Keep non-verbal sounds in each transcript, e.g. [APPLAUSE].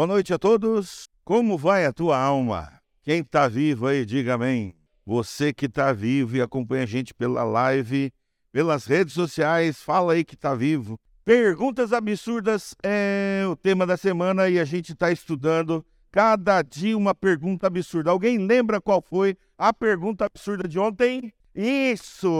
Boa noite a todos. Como vai a tua alma? Quem está vivo aí, diga amém. Você que está vivo e acompanha a gente pela live, pelas redes sociais, fala aí que está vivo. Perguntas absurdas é o tema da semana e a gente está estudando cada dia uma pergunta absurda. Alguém lembra qual foi a pergunta absurda de ontem? Isso!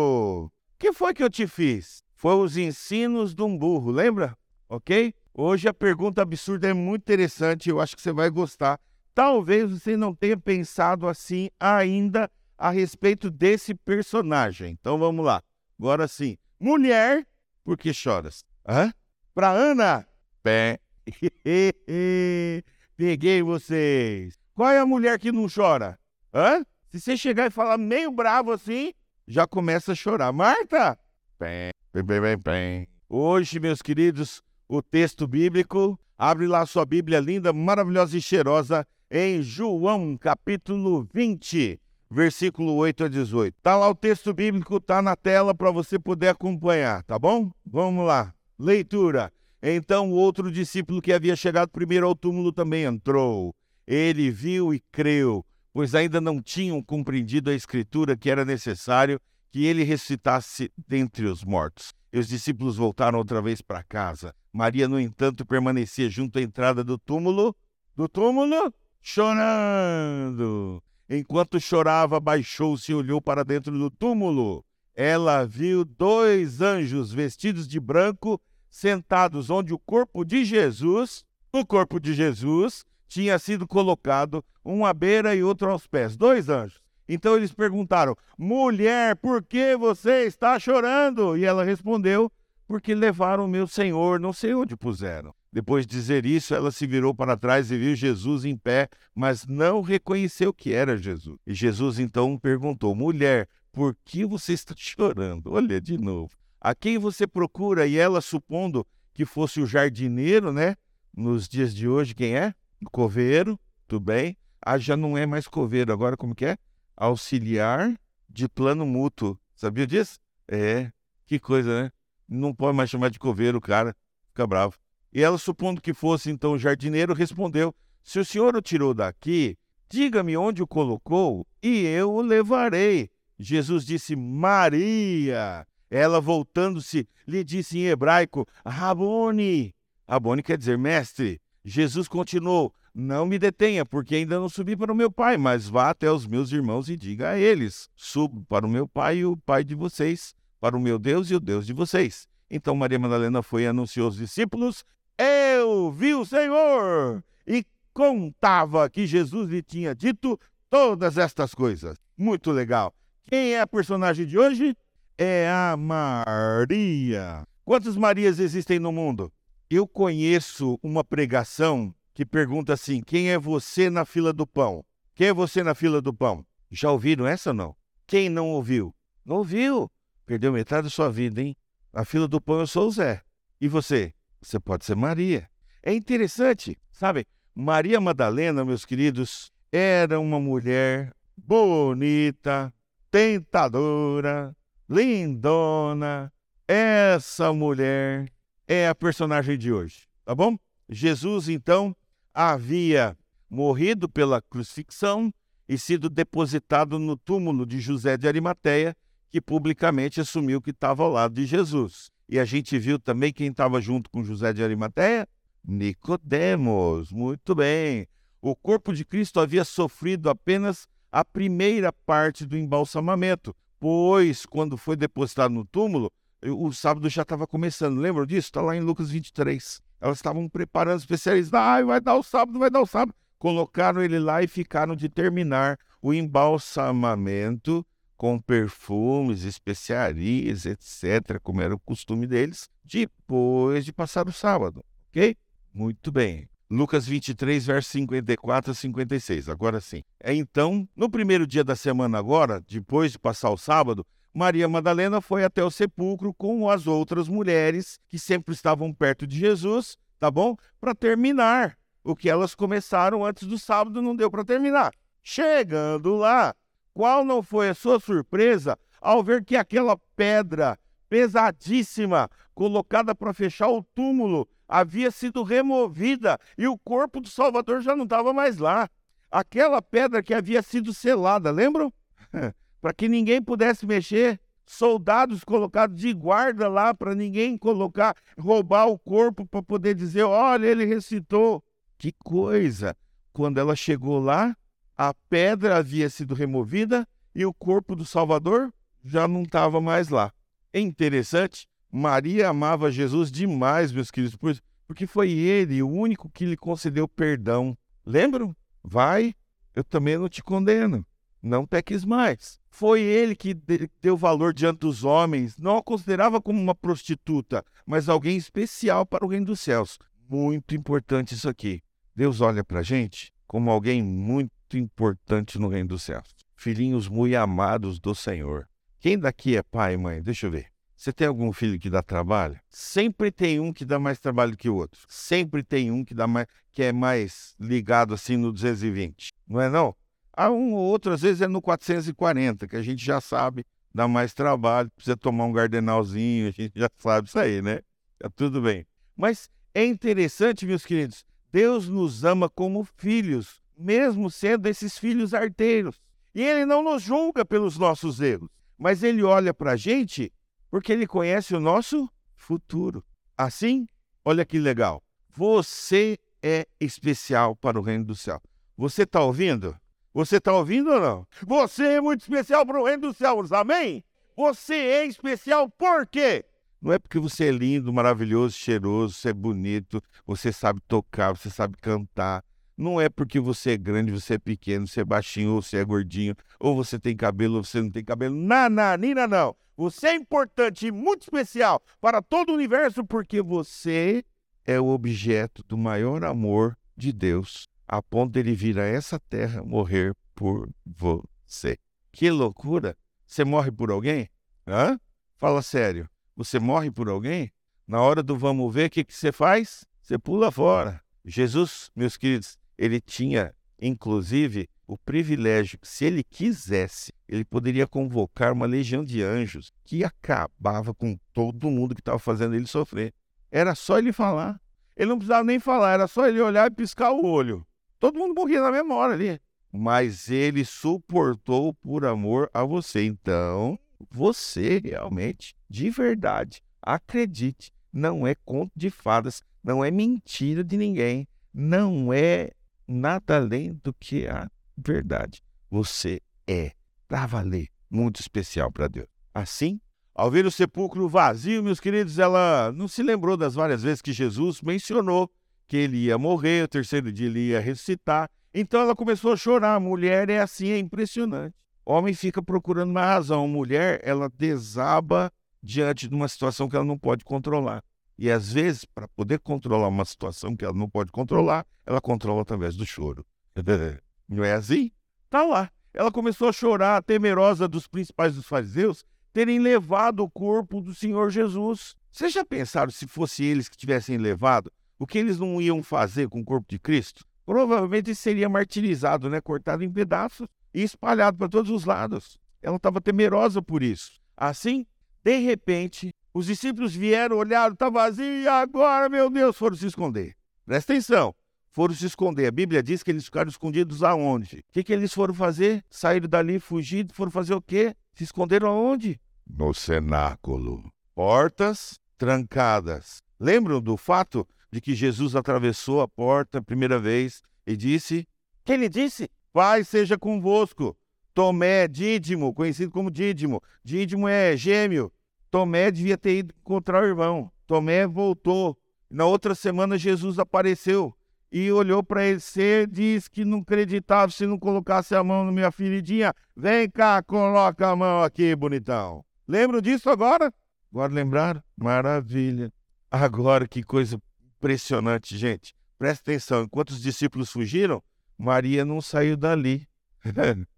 O que foi que eu te fiz? Foi os ensinos de um burro, lembra? Ok? Hoje a pergunta absurda é muito interessante, eu acho que você vai gostar. Talvez você não tenha pensado assim ainda a respeito desse personagem. Então vamos lá. Agora sim. Mulher, por que choras? Hã? Pra Ana? Pé. [LAUGHS] Peguei vocês. Qual é a mulher que não chora? Hã? Se você chegar e falar meio bravo assim, já começa a chorar. Marta? Pé. Pé, pé, pé, pé. Hoje, meus queridos, o texto bíblico. Abre lá sua Bíblia linda, maravilhosa e cheirosa em João, capítulo 20, versículo 8 a 18. Tá lá o texto bíblico, tá na tela para você poder acompanhar, tá bom? Vamos lá. Leitura. Então o outro discípulo que havia chegado primeiro ao túmulo também entrou. Ele viu e creu, pois ainda não tinham compreendido a escritura que era necessário que ele ressuscitasse dentre os mortos. E os discípulos voltaram outra vez para casa. Maria, no entanto, permanecia junto à entrada do túmulo, do túmulo, chorando. Enquanto chorava, baixou-se e olhou para dentro do túmulo. Ela viu dois anjos vestidos de branco sentados onde o corpo de Jesus, o corpo de Jesus, tinha sido colocado, um à beira e outro aos pés. Dois anjos. Então eles perguntaram: Mulher, por que você está chorando? E ela respondeu: Porque levaram meu senhor, não sei onde puseram. Depois de dizer isso, ela se virou para trás e viu Jesus em pé, mas não reconheceu que era Jesus. E Jesus então perguntou: Mulher, por que você está [LAUGHS] chorando? Olha de novo. A quem você procura? E ela, supondo que fosse o jardineiro, né? Nos dias de hoje, quem é? O coveiro, tudo bem? Ah, já não é mais coveiro, agora como que é? Auxiliar de plano mútuo. Sabia disso? É, que coisa, né? Não pode mais chamar de coveiro cara, fica bravo. E ela, supondo que fosse então o jardineiro, respondeu: Se o senhor o tirou daqui, diga-me onde o colocou e eu o levarei. Jesus disse: Maria. Ela, voltando-se, lhe disse em hebraico: Rabone. Rabone quer dizer mestre. Jesus continuou: não me detenha, porque ainda não subi para o meu pai, mas vá até os meus irmãos e diga a eles: subo para o meu pai e o pai de vocês, para o meu Deus e o Deus de vocês. Então Maria Madalena foi e anunciou aos discípulos: Eu vi o Senhor! E contava que Jesus lhe tinha dito todas estas coisas. Muito legal. Quem é a personagem de hoje? É a Maria. Quantas Marias existem no mundo? Eu conheço uma pregação que pergunta assim: quem é você na fila do pão? Quem é você na fila do pão? Já ouviram essa ou não? Quem não ouviu? Não ouviu? Perdeu metade da sua vida, hein? Na fila do pão eu sou o Zé. E você? Você pode ser Maria. É interessante, sabe? Maria Madalena, meus queridos, era uma mulher bonita, tentadora, lindona. Essa mulher é a personagem de hoje, tá bom? Jesus, então, havia morrido pela crucifixão e sido depositado no túmulo de José de Arimateia, que publicamente assumiu que estava ao lado de Jesus. E a gente viu também quem estava junto com José de Arimateia? Nicodemos. Muito bem. O corpo de Cristo havia sofrido apenas a primeira parte do embalsamamento, pois quando foi depositado no túmulo, o sábado já estava começando. Lembram disso? Está lá em Lucas 23. Elas estavam preparando especialistas. Ah, vai dar o sábado, vai dar o sábado. Colocaram ele lá e ficaram de terminar o embalsamamento com perfumes, especiarias, etc., como era o costume deles, depois de passar o sábado, ok? Muito bem. Lucas 23, versos 54 a 56. Agora sim. É então, no primeiro dia da semana agora, depois de passar o sábado, Maria Madalena foi até o sepulcro com as outras mulheres que sempre estavam perto de Jesus, tá bom? Para terminar o que elas começaram antes do sábado, não deu para terminar. Chegando lá, qual não foi a sua surpresa ao ver que aquela pedra pesadíssima, colocada para fechar o túmulo, havia sido removida e o corpo do Salvador já não estava mais lá. Aquela pedra que havia sido selada, lembram? [LAUGHS] para que ninguém pudesse mexer, soldados colocados de guarda lá para ninguém colocar, roubar o corpo para poder dizer: olha, ele ressuscitou. Que coisa! Quando ela chegou lá, a pedra havia sido removida e o corpo do Salvador já não estava mais lá. É interessante, Maria amava Jesus demais, meus queridos, porque foi ele o único que lhe concedeu perdão. Lembram? Vai, eu também não te condeno. Não peques mais. Foi ele que deu valor diante dos homens, não a considerava como uma prostituta, mas alguém especial para o reino dos céus. Muito importante isso aqui. Deus olha para a gente como alguém muito importante no reino dos céus. Filhinhos muito amados do Senhor. Quem daqui é pai e mãe? Deixa eu ver. Você tem algum filho que dá trabalho? Sempre tem um que dá mais trabalho que o outro. Sempre tem um que dá mais, que é mais ligado assim no 220. Não é não? Há um ou outro, às vezes é no 440, que a gente já sabe, dá mais trabalho, precisa tomar um gardenalzinho, a gente já sabe isso aí, né? Tá tudo bem. Mas é interessante, meus queridos, Deus nos ama como filhos, mesmo sendo esses filhos arteiros. E Ele não nos julga pelos nossos erros, mas Ele olha para a gente porque Ele conhece o nosso futuro. Assim, olha que legal. Você é especial para o reino do céu. Você está ouvindo? Você está ouvindo ou não? Você é muito especial para o reino dos céus, amém? Você é especial por quê? Não é porque você é lindo, maravilhoso, cheiroso, você é bonito, você sabe tocar, você sabe cantar. Não é porque você é grande, você é pequeno, você é baixinho, ou você é gordinho, ou você tem cabelo, ou você não tem cabelo. Nananina, não. Você é importante e muito especial para todo o universo porque você é o objeto do maior amor de Deus a ponto dele vir a essa terra morrer por você. Que loucura! Você morre por alguém? Hã? Fala sério. Você morre por alguém? Na hora do vamos ver, o que, que você faz? Você pula fora. Jesus, meus queridos, ele tinha, inclusive, o privilégio que, se ele quisesse, ele poderia convocar uma legião de anjos que acabava com todo mundo que estava fazendo ele sofrer. Era só ele falar. Ele não precisava nem falar, era só ele olhar e piscar o olho. Todo mundo morria na memória ali. Mas ele suportou por amor a você. Então, você realmente, de verdade, acredite, não é conto de fadas, não é mentira de ninguém, não é nada além do que a verdade. Você é, para valer, muito especial para Deus. Assim, ao ver o sepulcro vazio, meus queridos, ela não se lembrou das várias vezes que Jesus mencionou que ele ia morrer, o terceiro dia ele ia ressuscitar. Então ela começou a chorar. A mulher é assim, é impressionante. Homem fica procurando uma razão. A mulher, ela desaba diante de uma situação que ela não pode controlar. E às vezes, para poder controlar uma situação que ela não pode controlar, ela controla através do choro. [LAUGHS] Não é assim? Tá lá. Ela começou a chorar, temerosa dos principais dos fariseus terem levado o corpo do Senhor Jesus. Vocês já pensaram se fosse eles que tivessem levado? O que eles não iam fazer com o corpo de Cristo? Provavelmente seria martirizado, né? cortado em pedaços e espalhado para todos os lados. Ela estava temerosa por isso. Assim, de repente, os discípulos vieram, olharam, está vazio, e agora, meu Deus, foram se esconder. Presta atenção, foram se esconder. A Bíblia diz que eles ficaram escondidos aonde? O que, que eles foram fazer? Saíram dali, fugidos, foram fazer o quê? Se esconderam aonde? No cenáculo. Portas trancadas. Lembram do fato de que Jesus atravessou a porta a primeira vez e disse: Que ele disse? Pai seja convosco. Tomé, Dídimo, conhecido como Dídimo. Dídimo é gêmeo. Tomé devia ter ido encontrar o irmão. Tomé voltou. Na outra semana, Jesus apareceu e olhou para ele. Você diz que não acreditava se não colocasse a mão na minha feridinha. Vem cá, coloca a mão aqui, bonitão. Lembram disso agora? Agora lembraram? Maravilha. Agora que coisa impressionante, gente. Presta atenção, enquanto os discípulos fugiram, Maria não saiu dali. [LAUGHS]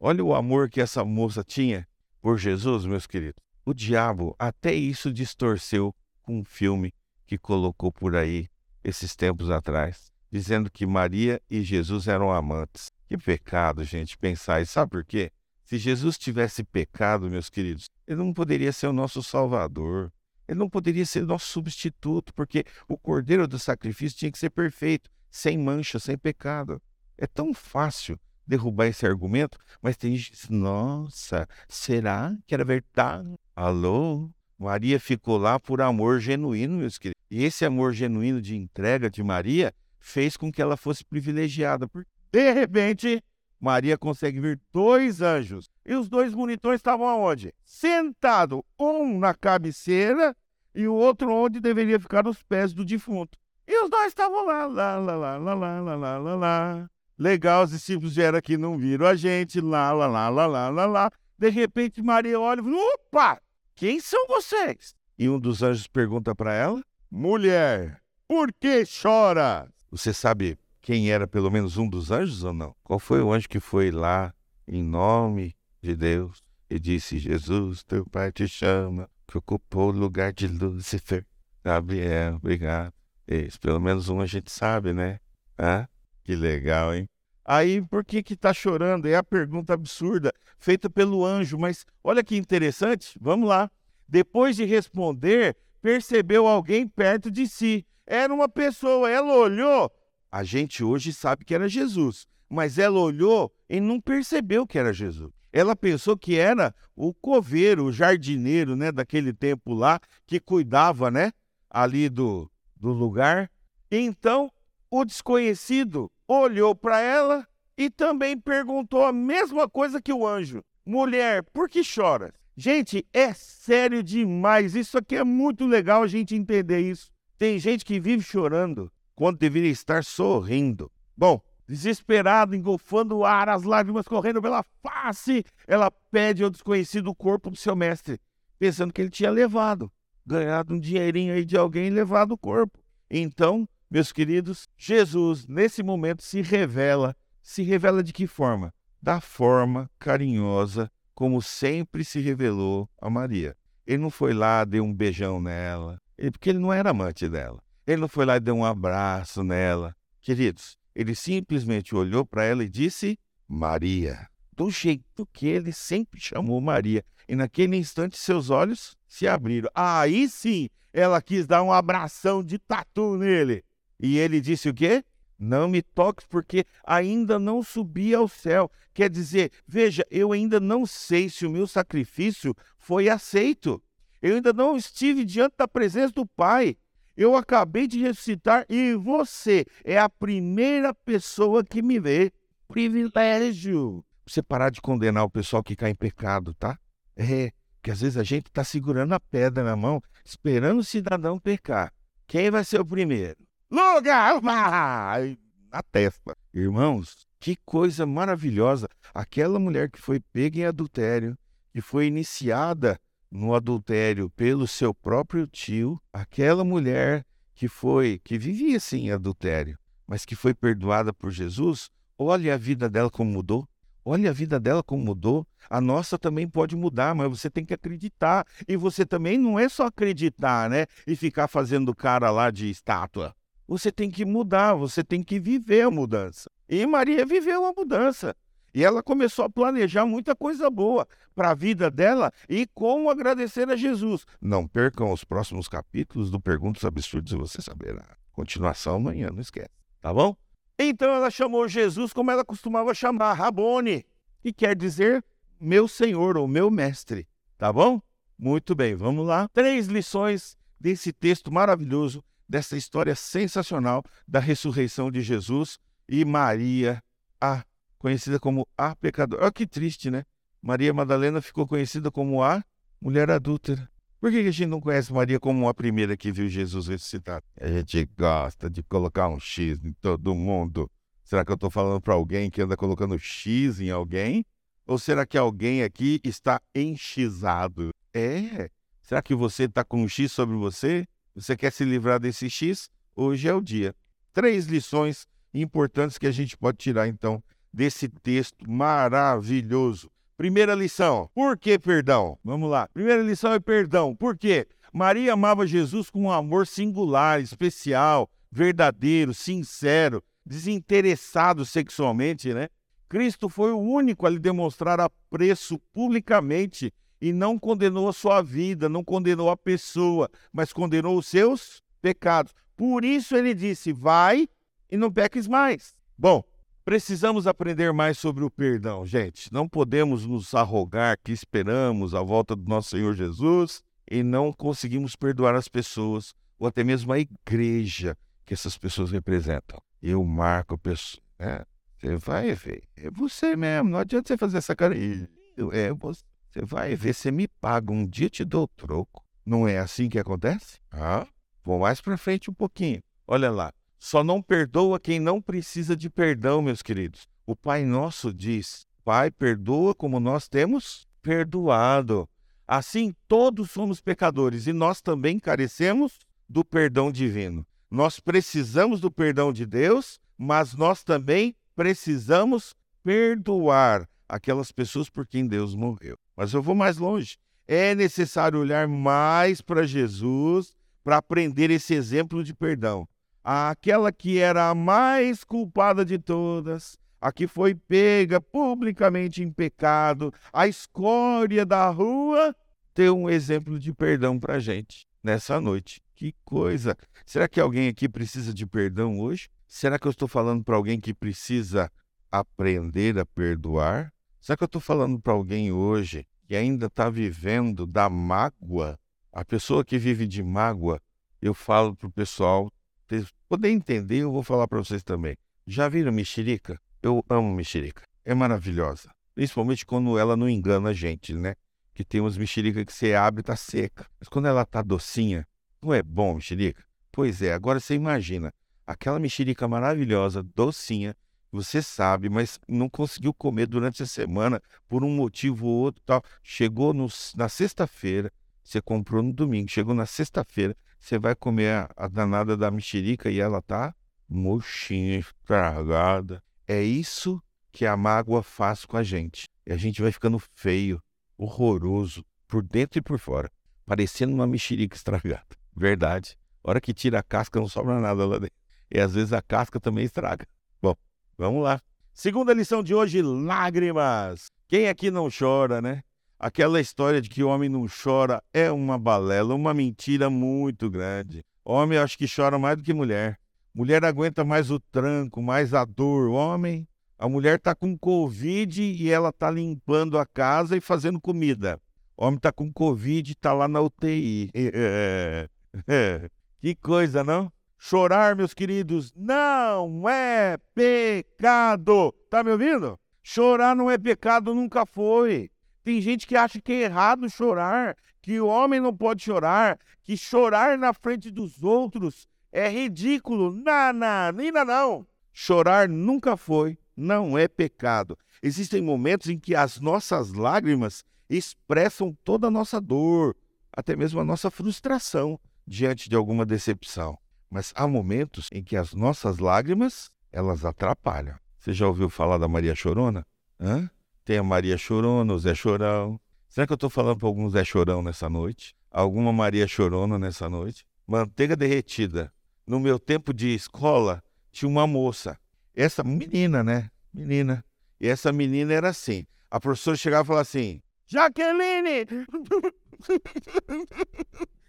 Olha o amor que essa moça tinha por Jesus, meus queridos. O diabo até isso distorceu com um filme que colocou por aí esses tempos atrás, dizendo que Maria e Jesus eram amantes. Que pecado, gente, pensar isso. Sabe por quê? Se Jesus tivesse pecado, meus queridos, ele não poderia ser o nosso Salvador. Ele não poderia ser nosso substituto, porque o cordeiro do sacrifício tinha que ser perfeito, sem mancha, sem pecado. É tão fácil derrubar esse argumento, mas tem gente que diz, nossa, será que era verdade? Alô? Maria ficou lá por amor genuíno, meus queridos. E esse amor genuíno de entrega de Maria fez com que ela fosse privilegiada. Porque, de repente, Maria consegue ver dois anjos. E os dois monitores estavam aonde? Sentado, um na cabeceira e o outro onde deveria ficar os pés do defunto. E os dois estavam lá, lá, lá, lá, lá, lá, lá, lá, lá, lá. Legal, os discípulos vieram aqui, não viram a gente, lá, lá, lá, lá, lá, lá, lá. De repente, Maria olha e fala, opa, quem são vocês? E um dos anjos pergunta para ela, mulher, por que chora? Você sabe quem era pelo menos um dos anjos ou não? Qual foi o anjo que foi lá em nome de Deus e disse, Jesus, teu pai te chama, que ocupou o lugar de Lúcifer. Gabriel, obrigado. Esse, pelo menos um a gente sabe, né? Ah, que legal, hein? Aí, por que que tá chorando? É a pergunta absurda, feita pelo anjo, mas olha que interessante, vamos lá. Depois de responder, percebeu alguém perto de si. Era uma pessoa, ela olhou. A gente hoje sabe que era Jesus, mas ela olhou e não percebeu que era Jesus. Ela pensou que era o coveiro, o jardineiro, né, daquele tempo lá, que cuidava, né, ali do, do lugar. Então, o desconhecido olhou para ela e também perguntou a mesma coisa que o anjo: Mulher, por que choras? Gente, é sério demais. Isso aqui é muito legal a gente entender isso. Tem gente que vive chorando quando deveria estar sorrindo. Bom, desesperado, engolfando o ar, as lágrimas correndo pela face, ela pede ao desconhecido o corpo do seu mestre, pensando que ele tinha levado, ganhado um dinheirinho aí de alguém e levado o corpo. Então, meus queridos, Jesus, nesse momento, se revela. Se revela de que forma? Da forma carinhosa, como sempre se revelou a Maria. Ele não foi lá, deu um beijão nela, porque ele não era amante dela. Ele não foi lá e deu um abraço nela. Queridos, ele simplesmente olhou para ela e disse: Maria. Do jeito que ele sempre chamou Maria. E naquele instante seus olhos se abriram. Aí sim, ela quis dar um abração de tatu nele. E ele disse o quê? Não me toques, porque ainda não subi ao céu. Quer dizer, veja, eu ainda não sei se o meu sacrifício foi aceito. Eu ainda não estive diante da presença do Pai. Eu acabei de ressuscitar e você é a primeira pessoa que me vê. Privilégio. Você parar de condenar o pessoal que cai em pecado, tá? É, que às vezes a gente está segurando a pedra na mão, esperando o cidadão pecar. Quem vai ser o primeiro? lugar na testa. Irmãos, que coisa maravilhosa. Aquela mulher que foi pega em adultério, que foi iniciada no adultério pelo seu próprio tio, aquela mulher que foi, que vivia em adultério, mas que foi perdoada por Jesus, olha a vida dela como mudou. Olha a vida dela como mudou. A nossa também pode mudar, mas você tem que acreditar. E você também não é só acreditar, né? E ficar fazendo cara lá de estátua. Você tem que mudar, você tem que viver a mudança. E Maria viveu a mudança. E ela começou a planejar muita coisa boa para a vida dela e como agradecer a Jesus. Não percam os próximos capítulos do Perguntas Absurdas e você saberá. Continuação amanhã, não esquece. Tá bom? Então ela chamou Jesus como ela costumava chamar, Rabone, que quer dizer meu Senhor ou meu mestre. Tá bom? Muito bem, vamos lá. Três lições desse texto maravilhoso dessa história sensacional da ressurreição de Jesus e Maria, a conhecida como a pecadora. Olha que triste, né? Maria Madalena ficou conhecida como a mulher adúltera. Por que a gente não conhece Maria como a primeira que viu Jesus ressuscitado? A gente gosta de colocar um X em todo mundo. Será que eu estou falando para alguém que anda colocando X em alguém? Ou será que alguém aqui está enxizado? É. Será que você está com um X sobre você? Você quer se livrar desse X? Hoje é o dia. Três lições importantes que a gente pode tirar, então, desse texto maravilhoso. Primeira lição, por que perdão? Vamos lá. Primeira lição é perdão. Por quê? Maria amava Jesus com um amor singular, especial, verdadeiro, sincero, desinteressado sexualmente, né? Cristo foi o único a lhe demonstrar apreço publicamente e não condenou a sua vida, não condenou a pessoa, mas condenou os seus pecados. Por isso ele disse: vai e não peques mais. Bom, precisamos aprender mais sobre o perdão, gente. Não podemos nos arrogar que esperamos a volta do nosso Senhor Jesus e não conseguimos perdoar as pessoas ou até mesmo a igreja que essas pessoas representam. Eu marco a pessoa. Né? Você vai ver. É você mesmo. Não adianta você fazer essa cara. É você. Você vai ver, você me paga. Um dia te dou troco. Não é assim que acontece? Ah, vou mais para frente um pouquinho. Olha lá. Só não perdoa quem não precisa de perdão, meus queridos. O Pai Nosso diz: Pai, perdoa como nós temos perdoado. Assim, todos somos pecadores e nós também carecemos do perdão divino. Nós precisamos do perdão de Deus, mas nós também precisamos perdoar aquelas pessoas por quem Deus morreu. Mas eu vou mais longe. É necessário olhar mais para Jesus para aprender esse exemplo de perdão aquela que era a mais culpada de todas, a que foi pega publicamente em pecado, a escória da rua, ter um exemplo de perdão para gente nessa noite. Que coisa! Será que alguém aqui precisa de perdão hoje? Será que eu estou falando para alguém que precisa aprender a perdoar? Será que eu estou falando para alguém hoje que ainda está vivendo da mágoa? A pessoa que vive de mágoa, eu falo para o pessoal, poder entender, eu vou falar para vocês também. Já viram mexerica? Eu amo mexerica. É maravilhosa. Principalmente quando ela não engana a gente, né? Que tem umas mexerica que você abre e tá seca. Mas quando ela tá docinha, não é bom mexerica? Pois é, agora você imagina. Aquela mexerica maravilhosa, docinha, você sabe, mas não conseguiu comer durante a semana por um motivo ou outro tal. Chegou no, na sexta-feira, você comprou no domingo, chegou na sexta-feira, você vai comer a, danada da mexerica e ela tá mochinha, estragada. É isso que a mágoa faz com a gente. E a gente vai ficando feio, horroroso, por dentro e por fora, parecendo uma mexerica estragada. Verdade. Hora que tira a casca não sobra nada lá dentro. E às vezes a casca também estraga. Bom, vamos lá. Segunda lição de hoje: lágrimas. Quem aqui não chora, né? Aquela história de que o homem não chora é uma balela, uma mentira muito grande. Homem, acho que chora mais do que mulher. Mulher aguenta mais o tranco, mais a dor. Homem, a mulher tá com Covid e ela tá limpando a casa e fazendo comida. Homem tá com Covid e tá lá na UTI. É, [LAUGHS] é. Que coisa, não? Chorar, meus queridos, não é pecado. Tá me ouvindo? Chorar não é pecado, nunca foi. Tem gente que acha que é errado chorar, que o homem não pode chorar, que chorar na frente dos outros é ridículo. Ainda não. Chorar nunca foi, não é pecado. Existem momentos em que as nossas lágrimas expressam toda a nossa dor, até mesmo a nossa frustração diante de alguma decepção. Mas há momentos em que as nossas lágrimas, elas atrapalham. Você já ouviu falar da Maria Chorona? Hã? Tem a Maria Chorona, o Zé Chorão. Será que eu estou falando para algum Zé Chorão nessa noite? Alguma Maria Chorona nessa noite? Manteiga derretida. No meu tempo de escola, tinha uma moça. Essa menina, né? Menina. E essa menina era assim. A professora chegava e falava assim: Jaqueline! [LAUGHS]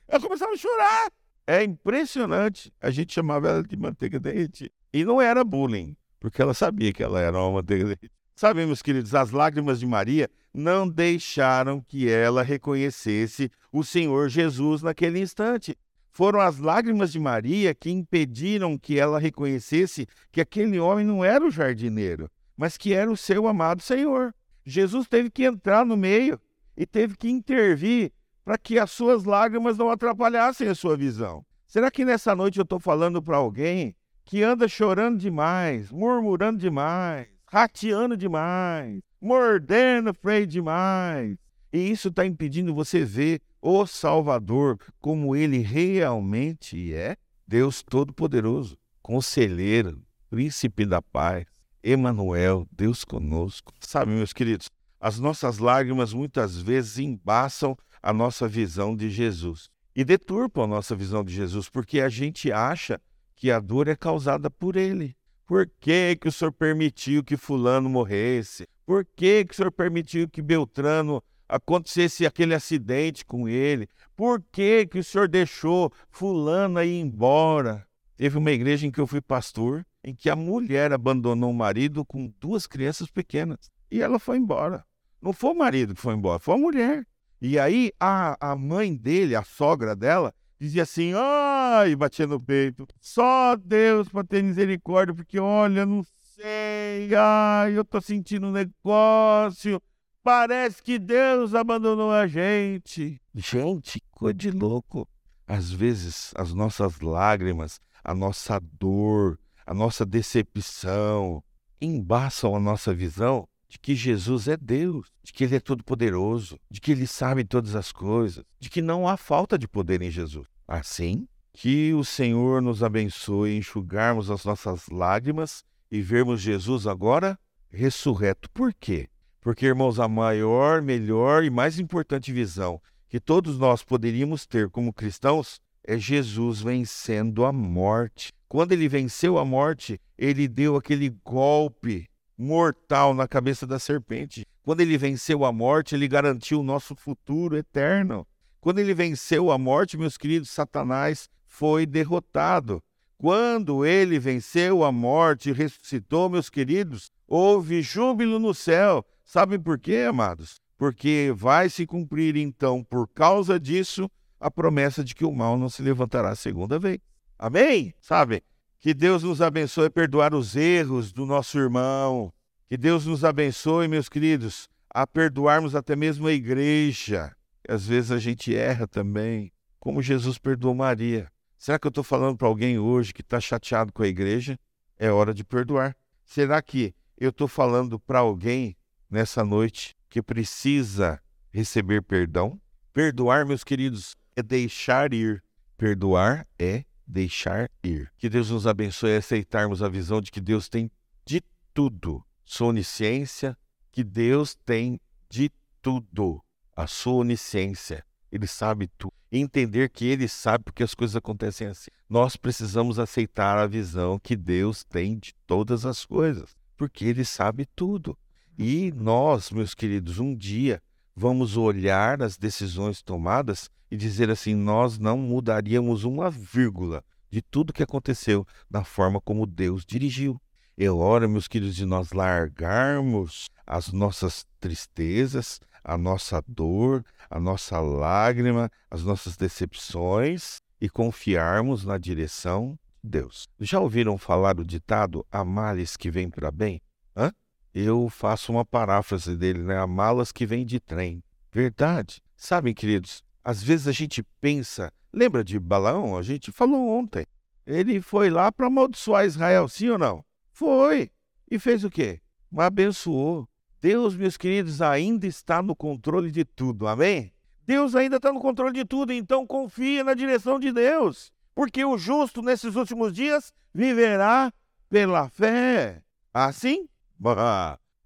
Ela começava a chorar. É impressionante. A gente chamava ela de manteiga derretida. E não era bullying, porque ela sabia que ela era uma manteiga derretida. Sabe, meus queridos, as lágrimas de Maria não deixaram que ela reconhecesse o Senhor Jesus naquele instante. Foram as lágrimas de Maria que impediram que ela reconhecesse que aquele homem não era o jardineiro, mas que era o seu amado Senhor. Jesus teve que entrar no meio e teve que intervir para que as suas lágrimas não atrapalhassem a sua visão. Será que nessa noite eu estou falando para alguém que anda chorando demais, murmurando demais, rateando demais, mordendo freio demais. E isso está impedindo você ver o Salvador como ele realmente é. Deus Todo-Poderoso, Conselheiro, Príncipe da Paz, Emanuel, Deus conosco. Sabe, meus queridos, as nossas lágrimas muitas vezes embaçam a nossa visão de Jesus e deturpam a nossa visão de Jesus, porque a gente acha que a dor é causada por ele. Por que, que o senhor permitiu que fulano morresse? Por que, que o senhor permitiu que Beltrano acontecesse aquele acidente com ele? Por que, que o senhor deixou fulana ir embora? Teve uma igreja em que eu fui pastor, em que a mulher abandonou o marido com duas crianças pequenas. E ela foi embora. Não foi o marido que foi embora, foi a mulher. E aí a, a mãe dele, a sogra dela, dizia assim: ai, batia no peito, só Deus para ter misericórdia, porque olha, não sei, ai, eu tô sentindo um negócio, parece que Deus abandonou a gente. Gente, coisa de louco. Às vezes as nossas lágrimas, a nossa dor, a nossa decepção embaçam a nossa visão de que Jesus é Deus, de que Ele é todo-poderoso, de que Ele sabe todas as coisas, de que não há falta de poder em Jesus. Assim, que o Senhor nos abençoe enxugarmos as nossas lágrimas e vermos Jesus agora ressurreto. Por quê? Porque, irmãos, a maior, melhor e mais importante visão que todos nós poderíamos ter como cristãos é Jesus vencendo a morte. Quando ele venceu a morte, ele deu aquele golpe mortal na cabeça da serpente. Quando ele venceu a morte, ele garantiu o nosso futuro eterno. Quando ele venceu a morte, meus queridos, Satanás foi derrotado. Quando ele venceu a morte e ressuscitou, meus queridos, houve júbilo no céu. Sabem por quê, amados? Porque vai se cumprir então, por causa disso, a promessa de que o mal não se levantará a segunda vez. Amém? Sabe? Que Deus nos abençoe a perdoar os erros do nosso irmão. Que Deus nos abençoe, meus queridos, a perdoarmos até mesmo a igreja às vezes a gente erra também, como Jesus perdoou Maria. Será que eu estou falando para alguém hoje que está chateado com a igreja? É hora de perdoar. Será que eu estou falando para alguém nessa noite que precisa receber perdão? Perdoar, meus queridos, é deixar ir. Perdoar é deixar ir. Que Deus nos abençoe a aceitarmos a visão de que Deus tem de tudo. Sua onisciência, que Deus tem de tudo a sua onisciência. Ele sabe tudo. Entender que ele sabe porque as coisas acontecem assim. Nós precisamos aceitar a visão que Deus tem de todas as coisas, porque ele sabe tudo. E nós, meus queridos, um dia vamos olhar as decisões tomadas e dizer assim: nós não mudaríamos uma vírgula de tudo que aconteceu na forma como Deus dirigiu. É hora, meus queridos, de nós largarmos as nossas tristezas, a nossa dor, a nossa lágrima, as nossas decepções e confiarmos na direção de Deus. Já ouviram falar o ditado há males que vêm para bem? Hã? Eu faço uma paráfrase dele, né? Há malas que vêm de trem. Verdade. Sabem, queridos, às vezes a gente pensa, lembra de Balaão? A gente falou ontem. Ele foi lá para amaldiçoar Israel, sim ou não? Foi. E fez o quê? Abençoou. Deus, meus queridos, ainda está no controle de tudo, amém? Deus ainda está no controle de tudo, então confia na direção de Deus, porque o justo nesses últimos dias viverá pela fé. Assim?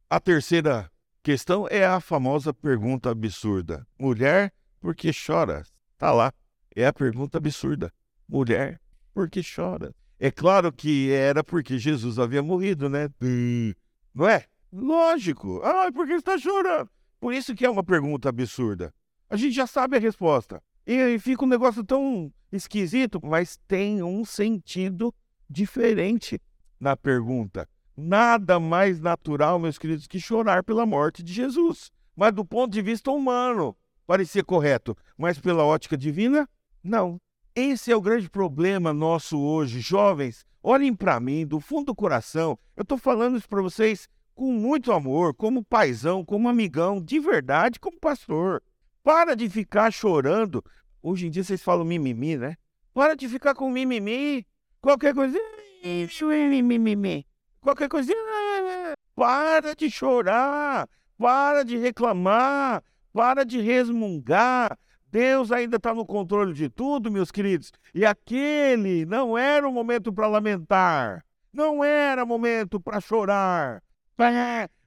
A terceira questão é a famosa pergunta absurda: Mulher, por que choras? Tá lá. É a pergunta absurda. Mulher, por que choras? É claro que era porque Jesus havia morrido, né? Não é? Lógico. Ah, por que você está chorando? Por isso que é uma pergunta absurda. A gente já sabe a resposta. E fica um negócio tão esquisito, mas tem um sentido diferente na pergunta. Nada mais natural, meus queridos, que chorar pela morte de Jesus. Mas do ponto de vista humano, parecia correto. Mas pela ótica divina, não. Esse é o grande problema nosso hoje. Jovens, olhem para mim do fundo do coração. Eu estou falando isso para vocês com muito amor, como paizão, como amigão, de verdade, como pastor. Para de ficar chorando. Hoje em dia vocês falam mimimi, né? Para de ficar com mimimi. Qualquer coisa. Qualquer coisa. Para de chorar. Para de reclamar. Para de resmungar. Deus ainda está no controle de tudo, meus queridos. E aquele não era o momento para lamentar. Não era momento para chorar.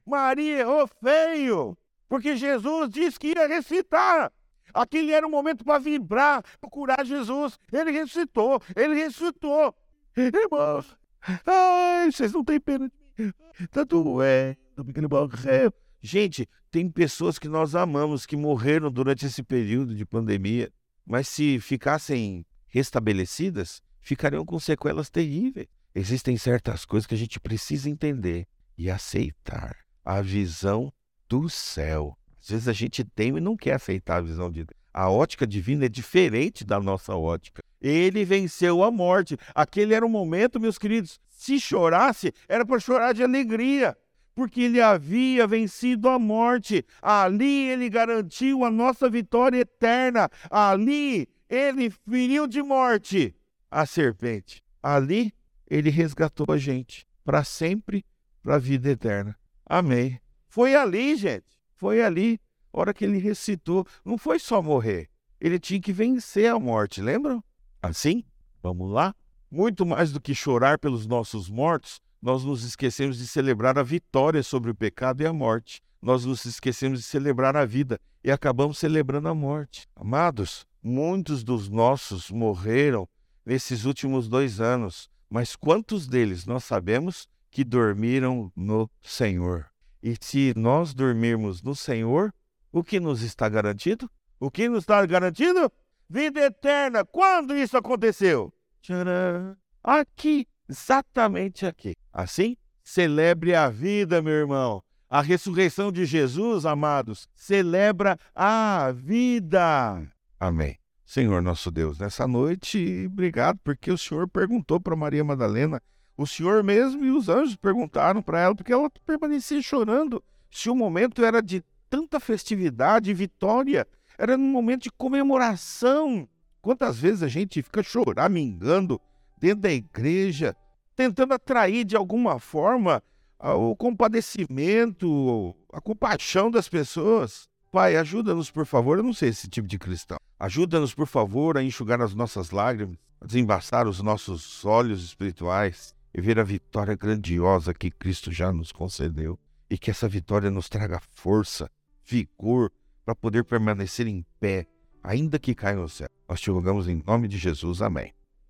Maria errou feio, porque Jesus disse que ia ressuscitar. Aquele era o momento para vibrar, procurar Jesus. Ele ressuscitou, ele ressuscitou. Irmãos, Ai, vocês não têm pena de mim. Tá doendo, porque ele morreu. Gente, tem pessoas que nós amamos que morreram durante esse período de pandemia, mas se ficassem restabelecidas, ficariam com sequelas terríveis. Existem certas coisas que a gente precisa entender e aceitar. A visão do céu. Às vezes a gente tem e não quer aceitar a visão de Deus. A ótica divina é diferente da nossa ótica. Ele venceu a morte. Aquele era o momento, meus queridos. Se chorasse, era para chorar de alegria, porque ele havia vencido a morte. Ali ele garantiu a nossa vitória eterna. Ali ele feriu de morte a serpente. Ali ele resgatou a gente para sempre, para a vida eterna. Amém. Foi ali, gente. Foi ali a hora que ele recitou, não foi só morrer, ele tinha que vencer a morte, lembram? Assim, vamos lá? Muito mais do que chorar pelos nossos mortos, nós nos esquecemos de celebrar a vitória sobre o pecado e a morte. Nós nos esquecemos de celebrar a vida e acabamos celebrando a morte. Amados, muitos dos nossos morreram nesses últimos dois anos, mas quantos deles nós sabemos que dormiram no Senhor? E se nós dormirmos no Senhor, o que nos está garantido? O que nos está garantido? Vida eterna. Quando isso aconteceu? Tcharam. Aqui, exatamente aqui. Assim, celebre a vida, meu irmão. A ressurreição de Jesus, amados, celebra a vida. Amém. Senhor nosso Deus, nessa noite, obrigado porque o Senhor perguntou para Maria Madalena, o Senhor mesmo e os anjos perguntaram para ela, porque ela permanecia chorando. Se o momento era de tanta festividade e vitória. Era num momento de comemoração. Quantas vezes a gente fica choramingando dentro da igreja, tentando atrair de alguma forma o compadecimento, a compaixão das pessoas. Pai, ajuda-nos, por favor. Eu não sei esse tipo de cristão. Ajuda-nos, por favor, a enxugar as nossas lágrimas, a desembaçar os nossos olhos espirituais e ver a vitória grandiosa que Cristo já nos concedeu. E que essa vitória nos traga força, vigor para poder permanecer em pé, ainda que caia no céu. Nós te rogamos em nome de Jesus. Amém.